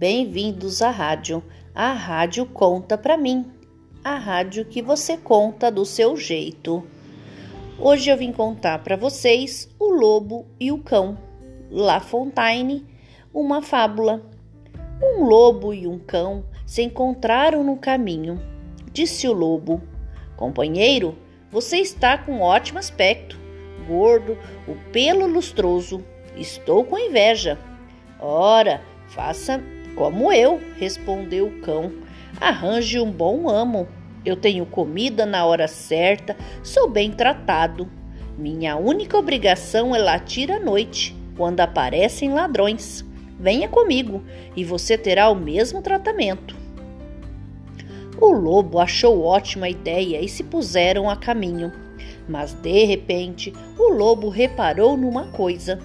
Bem-vindos à rádio. A rádio conta pra mim. A rádio que você conta do seu jeito. Hoje eu vim contar para vocês O Lobo e o Cão. La Fontaine, uma fábula. Um lobo e um cão se encontraram no caminho. Disse o lobo: Companheiro, você está com ótimo aspecto, gordo, o pelo lustroso. Estou com inveja. Ora, faça como eu, respondeu o cão. Arranje um bom amo. Eu tenho comida na hora certa, sou bem tratado. Minha única obrigação é latir à noite, quando aparecem ladrões. Venha comigo e você terá o mesmo tratamento. O lobo achou ótima ideia e se puseram a caminho. Mas de repente o lobo reparou numa coisa.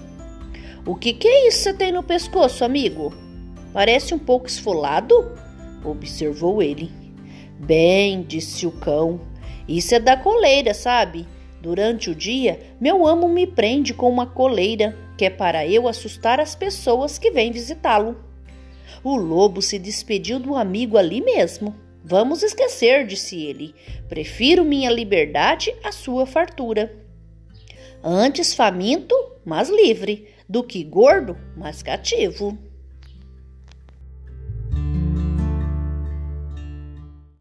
O que, que é isso que você tem no pescoço, amigo? Parece um pouco esfolado? Observou ele. Bem, disse o cão, isso é da coleira, sabe? Durante o dia, meu amo me prende com uma coleira, que é para eu assustar as pessoas que vêm visitá-lo. O lobo se despediu do amigo ali mesmo. Vamos esquecer, disse ele. Prefiro minha liberdade à sua fartura. Antes faminto, mas livre, do que gordo, mas cativo.